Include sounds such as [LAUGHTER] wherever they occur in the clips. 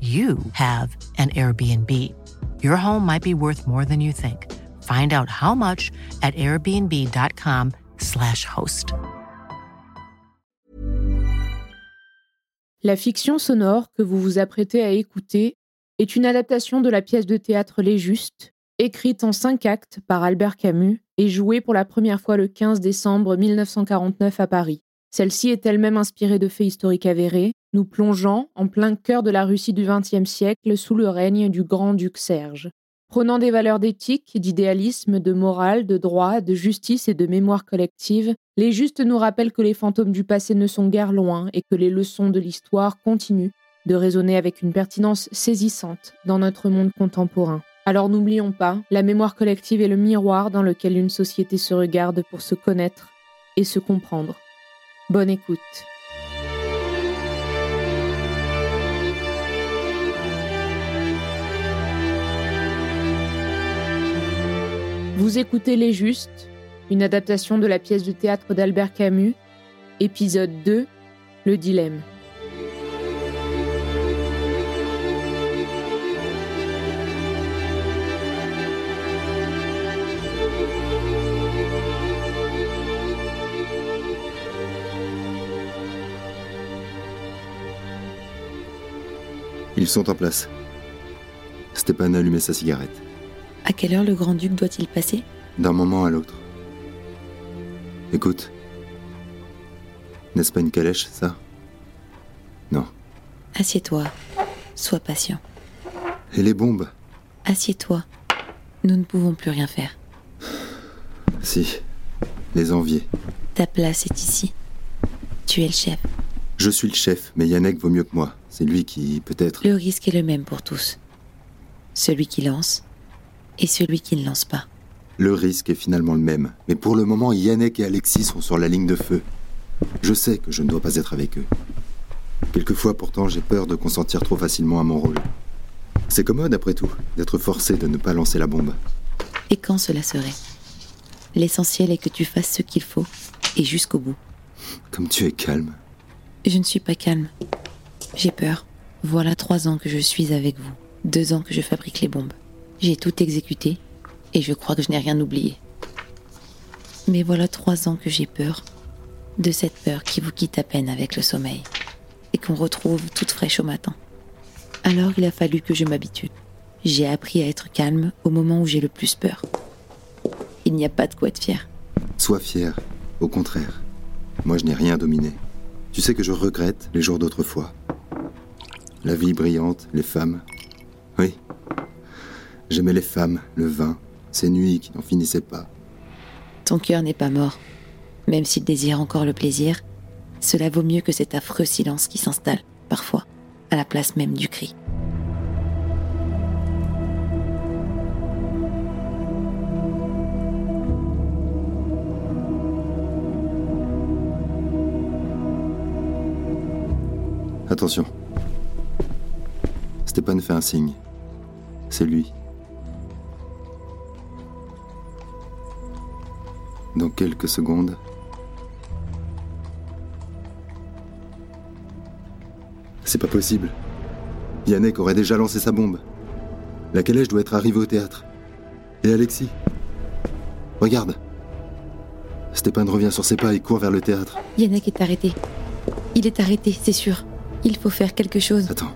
you have an Airbnb. Your home might be worth more than you think. Find out how much at airbnb.com/slash host. La fiction sonore que vous vous apprêtez à écouter est une adaptation de la pièce de théâtre Les Justes, écrite en cinq actes par Albert Camus et jouée pour la première fois le 15 décembre 1949 à Paris. Celle-ci est elle-même inspirée de faits historiques avérés, nous plongeant en plein cœur de la Russie du XXe siècle sous le règne du grand-duc Serge. Prenant des valeurs d'éthique, d'idéalisme, de morale, de droit, de justice et de mémoire collective, les justes nous rappellent que les fantômes du passé ne sont guère loin et que les leçons de l'histoire continuent de résonner avec une pertinence saisissante dans notre monde contemporain. Alors n'oublions pas, la mémoire collective est le miroir dans lequel une société se regarde pour se connaître et se comprendre. Bonne écoute. Vous écoutez Les Justes, une adaptation de la pièce de théâtre d'Albert Camus, épisode 2, Le dilemme. Ils sont en place. Stéphane a allumé sa cigarette. À quelle heure le grand-duc doit-il passer? D'un moment à l'autre. Écoute. N'est-ce pas une calèche, ça? Non. Assieds-toi. Sois patient. Et les bombes? Assieds-toi. Nous ne pouvons plus rien faire. Si. Les envier. Ta place est ici. Tu es le chef. Je suis le chef, mais Yannick vaut mieux que moi. C'est lui qui, peut-être. Le risque est le même pour tous. Celui qui lance et celui qui ne lance pas. Le risque est finalement le même. Mais pour le moment, Yannick et Alexis sont sur la ligne de feu. Je sais que je ne dois pas être avec eux. Quelquefois, pourtant, j'ai peur de consentir trop facilement à mon rôle. C'est commode, après tout, d'être forcé de ne pas lancer la bombe. Et quand cela serait? L'essentiel est que tu fasses ce qu'il faut, et jusqu'au bout. Comme tu es calme. Je ne suis pas calme. J'ai peur. Voilà trois ans que je suis avec vous. Deux ans que je fabrique les bombes. J'ai tout exécuté, et je crois que je n'ai rien oublié. Mais voilà trois ans que j'ai peur. De cette peur qui vous quitte à peine avec le sommeil, et qu'on retrouve toute fraîche au matin. Alors il a fallu que je m'habitue. J'ai appris à être calme au moment où j'ai le plus peur. Il n'y a pas de quoi être fier. Sois fier. Au contraire. Moi, je n'ai rien dominé. Tu sais que je regrette les jours d'autrefois. La vie brillante, les femmes. Oui. J'aimais les femmes, le vin, ces nuits qui n'en finissaient pas. Ton cœur n'est pas mort. Même s'il désire encore le plaisir, cela vaut mieux que cet affreux silence qui s'installe, parfois, à la place même du cri. Attention. Stéphane fait un signe. C'est lui. Dans quelques secondes, c'est pas possible. Yannick aurait déjà lancé sa bombe. La calèche doit être arrivée au théâtre. Et Alexis Regarde. Stéphane revient sur ses pas et court vers le théâtre. Yannick est arrêté. Il est arrêté, c'est sûr. Il faut faire quelque chose. Attends.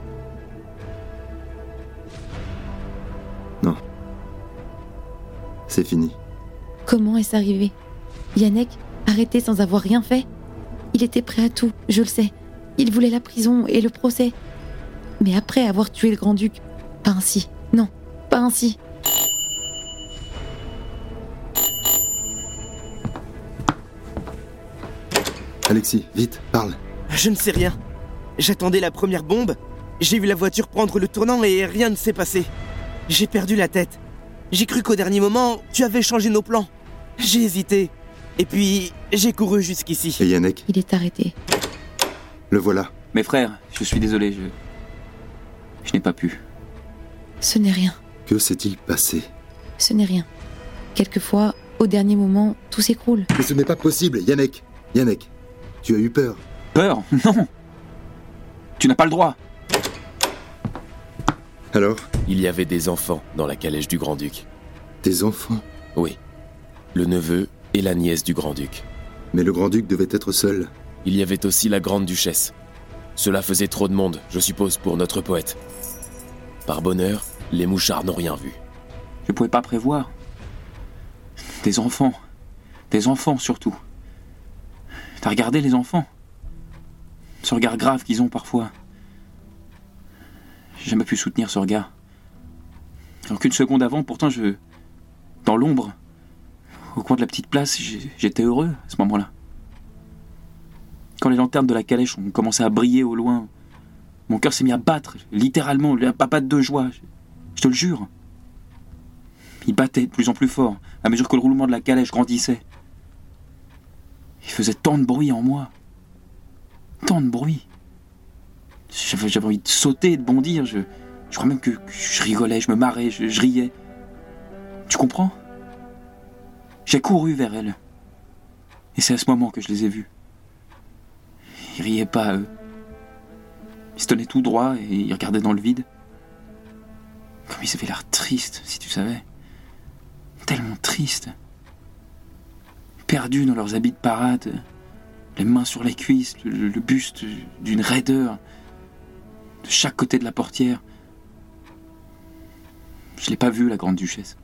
Non. C'est fini. Comment est-ce arrivé? Yannick, arrêté sans avoir rien fait Il était prêt à tout, je le sais. Il voulait la prison et le procès. Mais après avoir tué le grand-duc, pas ainsi. Non, pas ainsi. Alexis, vite, parle. Je ne sais rien. J'attendais la première bombe, j'ai vu la voiture prendre le tournant et rien ne s'est passé. J'ai perdu la tête. J'ai cru qu'au dernier moment, tu avais changé nos plans. J'ai hésité. Et puis, j'ai couru jusqu'ici. Et Yannick Il est arrêté. Le voilà. Mes frères, je suis désolé, je. Je n'ai pas pu. Ce n'est rien. Que s'est-il passé? Ce n'est rien. Quelquefois, au dernier moment, tout s'écroule. Mais ce n'est pas possible, Yannick. Yannick, tu as eu peur. Peur? [LAUGHS] Non Tu n'as pas le droit Alors? Il y avait des enfants dans la calèche du grand-duc. Des enfants? Oui. Le neveu et la nièce du grand-duc. Mais le grand-duc devait être seul. Il y avait aussi la grande-duchesse. Cela faisait trop de monde, je suppose, pour notre poète. Par bonheur, les mouchards n'ont rien vu. Je ne pouvais pas prévoir. Des enfants. Des enfants surtout. T'as regardé les enfants? Ce regard grave qu'ils ont parfois. J'ai jamais pu soutenir ce regard. Alors qu'une seconde avant, pourtant, je. Dans l'ombre, au coin de la petite place, j'étais heureux à ce moment-là. Quand les lanternes de la calèche ont commencé à briller au loin, mon cœur s'est mis à battre, littéralement, à battre de joie. Je, te le jure. Il battait de plus en plus fort, à mesure que le roulement de la calèche grandissait. Il faisait tant de bruit en moi. Tant de bruit. J'avais envie de sauter, de bondir. Je, je crois même que, je rigolais, je me marrais, je riais. Tu comprends? J'ai couru vers elle. Et c'est à ce moment que je les ai vus. Ils riaient pas, eux. Ils se tenaient tout droit et ils regardaient dans le vide. Comme ils avaient l'air tristes, si tu savais. Tellement tristes. Perdus dans leurs habits de parade, les mains sur les cuisses, le, buste d'une raideur de chaque côté de la portière. Je l'ai pas vu, la grande duchesse.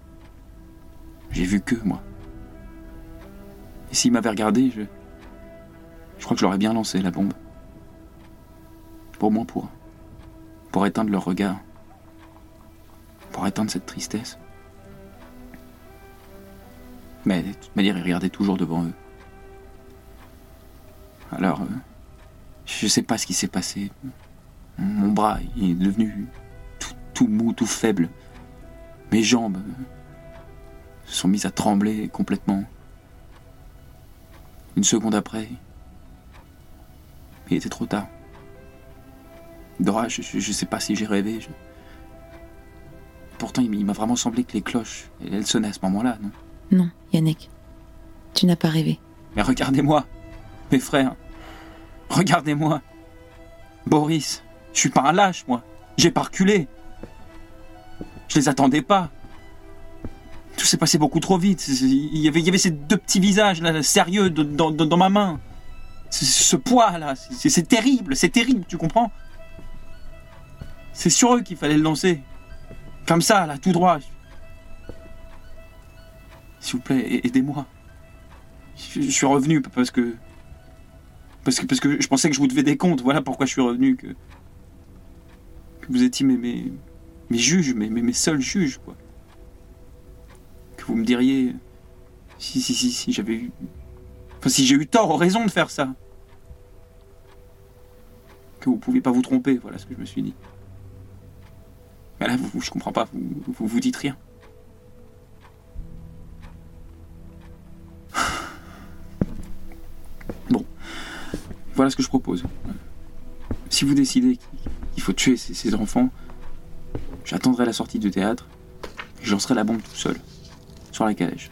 J'ai vu que moi. Et s'il m'avait regardé, je. Je crois que je l'aurais bien lancé, la bombe. Pour moi, pour. Pour éteindre leur regard. Pour éteindre cette tristesse. Mais de toute manière, ils regardaient toujours devant eux. Alors, euh, je sais pas ce qui s'est passé. Mon bras est devenu tout, tout mou, tout faible. Mes jambes euh, sont mises à trembler complètement. Une seconde après, il était trop tard. Dora, je, je sais pas si j'ai rêvé. je- Pourtant, il m'a vraiment semblé que les cloches, elles sonnaient à ce moment-là, non? Non, Yannick. Tu n'as pas rêvé. Mais regardez-moi, mes frères. Regardez-moi. Boris, je suis pas un lâche, moi. J'ai pas reculé. Je les attendais pas. S'est passé beaucoup trop vite. C'est- c'est- Il y avait, ces deux petits visages là, sérieux dans, ma main. Ce, poids là, c'est c'est terrible, c'est terrible, tu comprends? C'est sur eux qu'il fallait le lancer. Comme ça, là, tout droit. S'il vous plaît, aidez-moi. Je, suis revenu parce que, parce que parce que je pensais que je vous devais des comptes. Voilà pourquoi je suis revenu. Que, que vous étiez mes, mes, mes juges, mes, mes, mes seuls juges, quoi. Vous me diriez si si si si j'avais eu, enfin si j'ai eu tort ou raison de faire ça. Que vous pouviez pas vous tromper. Voilà ce que je me suis dit. Mais là, vous, je comprends pas. Vous vous, vous dites rien. [SIGHS] Bon, voilà ce que je propose. Si vous décidez qu'il faut tuer ces, ces enfants, j'attendrai la sortie du théâtre et je lancerai la bombe tout seul, sur la calèche.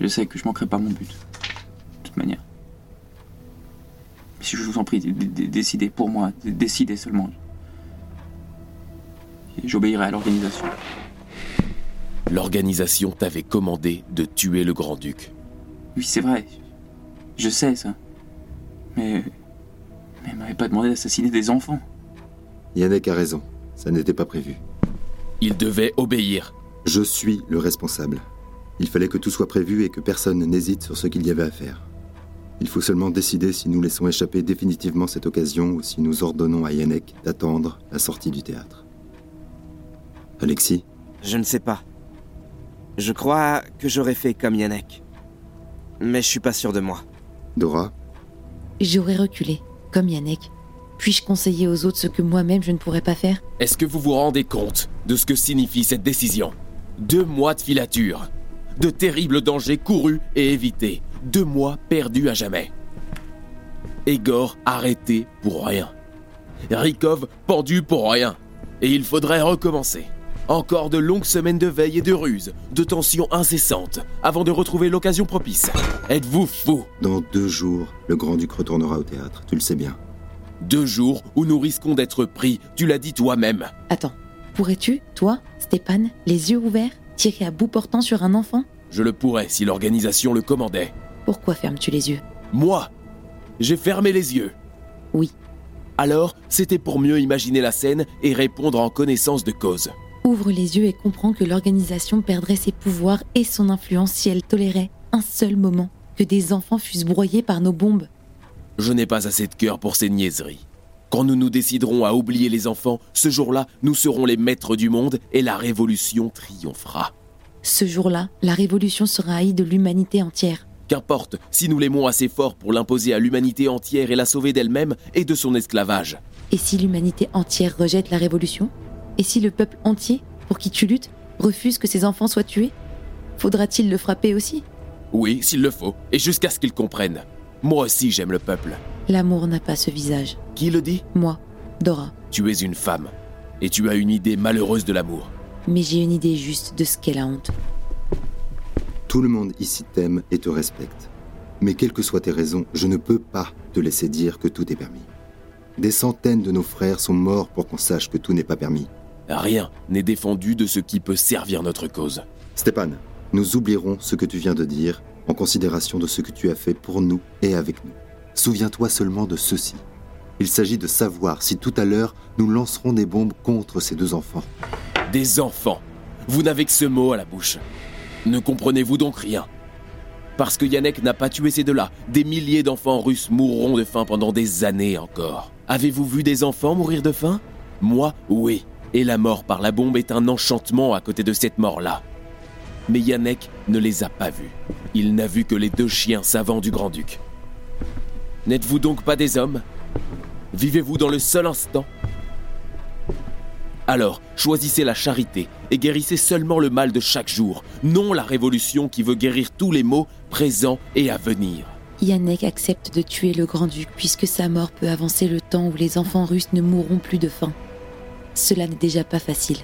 Je sais que je manquerai pas mon but, de toute manière. Mais si je vous en prie, dé- dé- décidez pour moi, dé- décidez seulement. j'obéirai à l'organisation. L'organisation t'avait commandé de tuer le grand-duc. Oui, c'est vrai. Je sais ça. Mais. Mais elle m'avait pas demandé d'assassiner des enfants. Yannick a raison. Ça n'était pas prévu. Il devait obéir. Je suis le responsable. Il fallait que tout soit prévu et que personne n'hésite sur ce qu'il y avait à faire. Il faut seulement décider si nous laissons échapper définitivement cette occasion ou si nous ordonnons à Yannick d'attendre la sortie du théâtre. Alexis Je ne sais pas. Je crois que j'aurais fait comme Yannick. Mais je suis pas sûr de moi. Dora J'aurais reculé, comme Yannick. Puis-je conseiller aux autres ce que moi-même je ne pourrais pas faire? Est-ce que vous vous rendez compte de ce que signifie cette décision? Deux mois de filature. De terribles dangers courus et évités. Deux mois perdus à jamais. Egor arrêté pour rien. Rikov pendu pour rien. Et il faudrait recommencer. Encore de longues semaines de veille et de ruse, de tensions incessantes, avant de retrouver l'occasion propice. Êtes-vous fou? Dans deux jours, le grand-duc retournera au théâtre, tu le sais bien. Deux jours où nous risquons d'être pris, tu l'as dit toi-même. Attends, pourrais-tu, toi, Stéphane, les yeux ouverts, tirer à bout portant sur un enfant? Je le pourrais si l'organisation le commandait. Pourquoi fermes-tu les yeux? Moi J'ai fermé les yeux. Oui. Alors, c'était pour mieux imaginer la scène et répondre en connaissance de cause. Ouvre les yeux et comprends que l'organisation perdrait ses pouvoirs et son influence si elle tolérait un seul moment que des enfants fussent broyés par nos bombes. Je n'ai pas assez de cœur pour ces niaiseries. Quand nous nous déciderons à oublier les enfants, ce jour-là, nous serons les maîtres du monde et la révolution triomphera. Ce jour-là, la révolution sera haïe de l'humanité entière. Qu'importe si nous l'aimons assez fort pour l'imposer à l'humanité entière et la sauver d'elle-même et de son esclavage. Et si l'humanité entière rejette la révolution? Et si le peuple entier, pour qui tu luttes, refuse que ses enfants soient tués? Faudra-t-il le frapper aussi? Oui, s'il le faut, et jusqu'à ce qu'il comprenne. Moi aussi j'aime le peuple. L'amour n'a pas ce visage. Qui le dit? Moi, Dora. Tu es une femme, et tu as une idée malheureuse de l'amour. Mais j'ai une idée juste de ce qu'est la honte. Tout le monde ici t'aime et te respecte. Mais quelles que soient tes raisons, je ne peux pas te laisser dire que tout est permis. Des centaines de nos frères sont morts pour qu'on sache que tout n'est pas permis. Rien n'est défendu de ce qui peut servir notre cause. Stéphane, nous oublierons ce que tu viens de dire en considération de ce que tu as fait pour nous et avec nous. Souviens-toi seulement de ceci. Il s'agit de savoir si tout à l'heure nous lancerons des bombes contre ces deux enfants. Des enfants Vous n'avez que ce mot à la bouche. Ne comprenez-vous donc rien? Parce que Yannick n'a pas tué ces deux-là, des milliers d'enfants russes mourront de faim pendant des années encore. Avez-vous vu des enfants mourir de faim? Moi, oui. Et la mort par la bombe est un enchantement à côté de cette mort-là. Mais Yannick ne les a pas vus. Il n'a vu que les deux chiens savants du grand-duc. N'êtes-vous donc pas des hommes? Vivez-vous dans le seul instant? Alors, choisissez la charité et guérissez seulement le mal de chaque jour, non la révolution qui veut guérir tous les maux présents et à venir. Yannick accepte de tuer le grand-duc puisque sa mort peut avancer le temps où les enfants russes ne mourront plus de faim. Cela n'est déjà pas facile.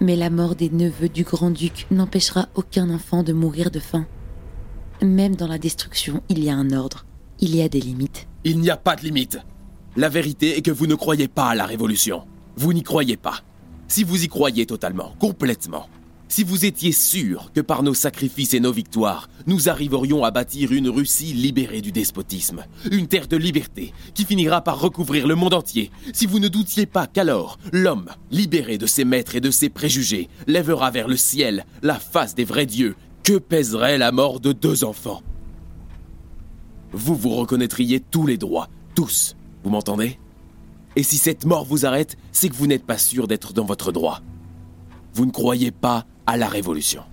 Mais la mort des neveux du grand-duc n'empêchera aucun enfant de mourir de faim. Même dans la destruction, il y a un ordre. Il y a des limites. Il n'y a pas de limite. La vérité est que vous ne croyez pas à la révolution. Vous n'y croyez pas. Si vous y croyez totalement, complètement, si vous étiez sûr que par nos sacrifices et nos victoires, nous arriverions à bâtir une Russie libérée du despotisme, une terre de liberté qui finira par recouvrir le monde entier, si vous ne doutiez pas qu'alors l'homme, libéré de ses maîtres et de ses préjugés, lèvera vers le ciel la face des vrais dieux, que pèserait la mort de deux enfants Vous vous reconnaîtriez tous les droits, tous, vous m'entendez? Et si cette mort vous arrête, c'est que vous n'êtes pas sûr d'être dans votre droit. Vous ne croyez pas à la révolution.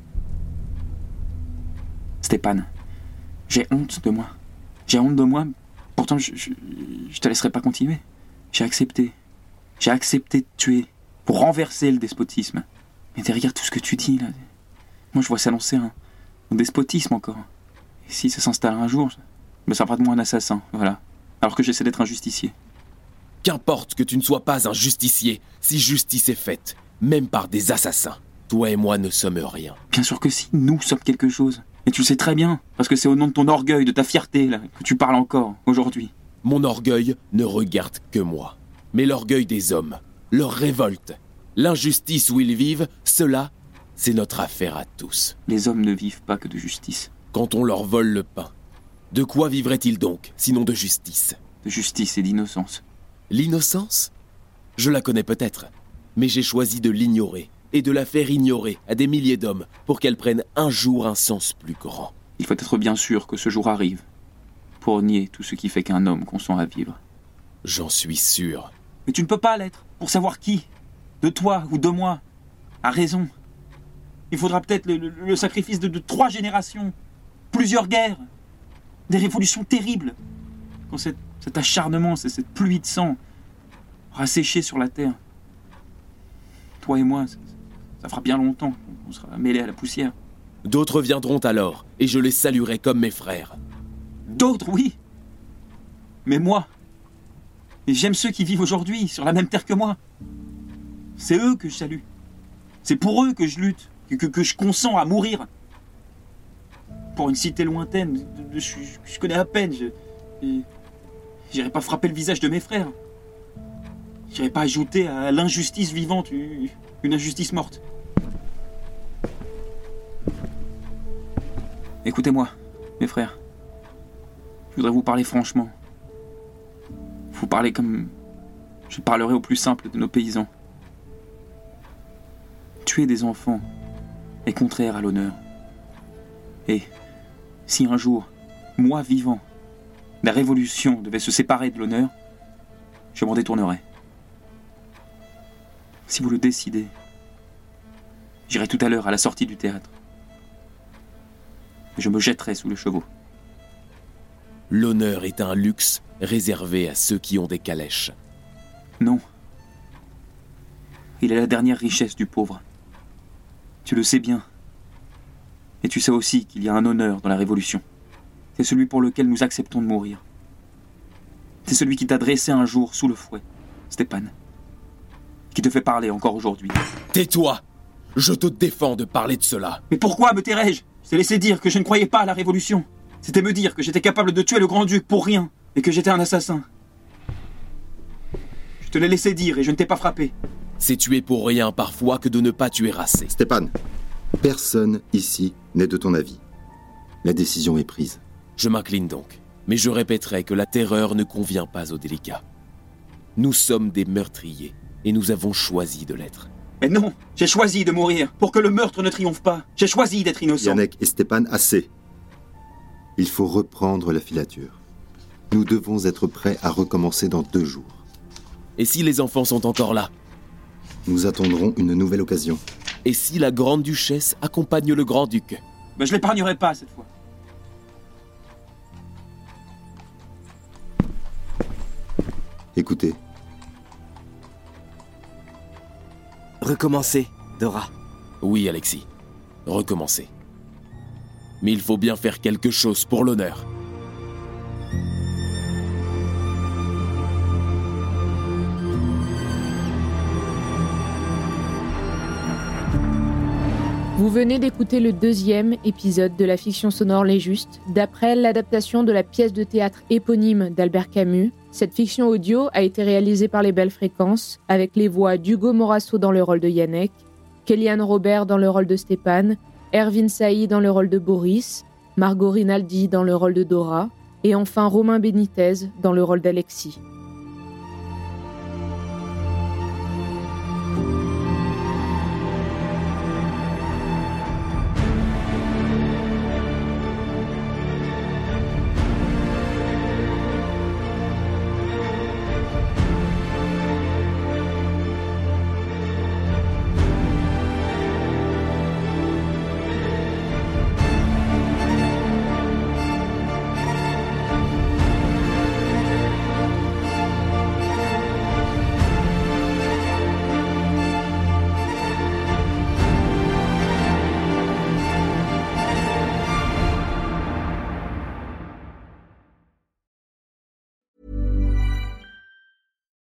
Stéphane, j'ai honte de moi. J'ai honte de moi, pourtant je, je, te laisserai pas continuer. J'ai accepté. J'ai accepté de tuer pour renverser le despotisme. Mais derrière tout ce que tu dis, là, moi je vois s'annoncer un, un despotisme encore. Et si ça s'installe un jour, ben ça de moi un assassin, voilà. Alors que j'essaie d'être un justicier. Qu'importe que tu ne sois pas un justicier, si justice est faite, même par des assassins. Toi et moi ne sommes rien. Bien sûr que si, nous sommes quelque chose. Et tu le sais très bien, parce que c'est au nom de ton orgueil, de ta fierté, là, que tu parles encore, aujourd'hui. Mon orgueil ne regarde que moi. Mais l'orgueil des hommes, leur révolte, L'injustice où ils vivent, cela, c'est notre affaire à tous. Les hommes ne vivent pas que de justice. Quand on leur vole le pain, de quoi vivraient-ils donc, sinon de justice? De justice et d'innocence. L'innocence? Je la connais peut-être, mais j'ai choisi de l'ignorer et de la faire ignorer à des milliers d'hommes pour qu'elle prenne un jour un sens plus grand. Il faut être bien sûr que ce jour arrive pour nier tout ce qui fait qu'un homme consent à vivre. J'en suis sûr. Mais tu ne peux pas l'être pour savoir qui, de toi ou de moi, a raison. Il faudra peut-être le, le- le sacrifice de, de trois générations, plusieurs guerres, des révolutions terribles. Quand cet, cet acharnement, c'est cette pluie de sang aura séché sur la terre. Toi et moi, ça, ça fera bien longtemps qu'on sera mêlés à la poussière. D'autres viendront alors, et je les saluerai comme mes frères. D'autres, oui. Mais moi, et j'aime ceux qui vivent aujourd'hui sur la même terre que moi. C'est eux que je salue. C'est pour eux que je lutte, que, que- que je consens à mourir. Pour une cité lointaine, je, je connais à peine. Je, j'irai pas frapper le visage de mes frères. J'irai pas ajouter à l'injustice vivante une une injustice morte. Écoutez-moi, mes frères. Je voudrais vous parler franchement. Vous parler comme je parlerai au plus simple de nos paysans. Tuer des enfants est contraire à l'honneur. Et si un jour, moi vivant, la révolution devait se séparer de l'honneur, je m'en détournerai. Si vous le décidez, j'irai tout à l'heure à la sortie du théâtre. Je me jetterai sous le chevaux. L'honneur est un luxe réservé à ceux qui ont des calèches. Non. Il est la dernière richesse du pauvre. Tu le sais bien. Et tu sais aussi qu'il y a un honneur dans la Révolution. C'est celui pour lequel nous acceptons de mourir. C'est celui qui t'a dressé un jour sous le fouet, Stéphane. Qui te fait parler encore aujourd'hui. Tais-toi Je te défends de parler de cela. Mais pourquoi me tairais-je? Je t'ai laissé dire que je ne croyais pas à la Révolution. C'était me dire que j'étais capable de tuer le grand-duc pour rien et que j'étais un assassin. Je te l'ai laissé dire et je ne t'ai pas frappé. C'est tuer pour rien parfois que de ne pas tuer assez. Stéphane, personne ici n'est de ton avis. La décision est prise. Je m'incline donc, mais je répéterai que la terreur ne convient pas aux délicats. Nous sommes des meurtriers, et nous avons choisi de l'être. Mais non, j'ai choisi de mourir pour que le meurtre ne triomphe pas. J'ai choisi d'être innocent. Yannick et Stéphane, assez. Il faut reprendre la filature. Nous devons être prêts à recommencer dans deux jours. Et si les enfants sont encore là? Nous attendrons une nouvelle occasion. Et si la grande duchesse accompagne le grand-duc Mais je l'épargnerai pas cette fois. Écoutez, Recommencer, Dora. Oui, Alexis. Recommencer. Mais il faut bien faire quelque chose pour l'honneur. Vous venez d'écouter le deuxième épisode de la fiction sonore Les Justes, d'après l'adaptation de la pièce de théâtre éponyme d'Albert Camus. Cette fiction audio a été réalisée par les Belles Fréquences, avec les voix d'Hugo Morasso dans le rôle de Yannick, Kellyanne Robert dans le rôle de Stéphane, Erwin Saï dans le rôle de Boris, Margot Rinaldi dans le rôle de Dora, et enfin Romain Benitez dans le rôle d'Alexis.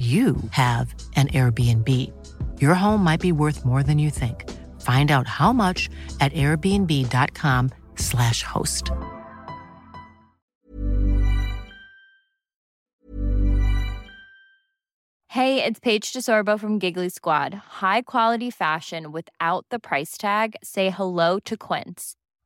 you have an Airbnb. Your home might be worth more than you think. Find out how much at airbnb.com/slash host. Hey, it's Paige DeSorbo from Giggly Squad. High quality fashion without the price tag. Say hello to Quince.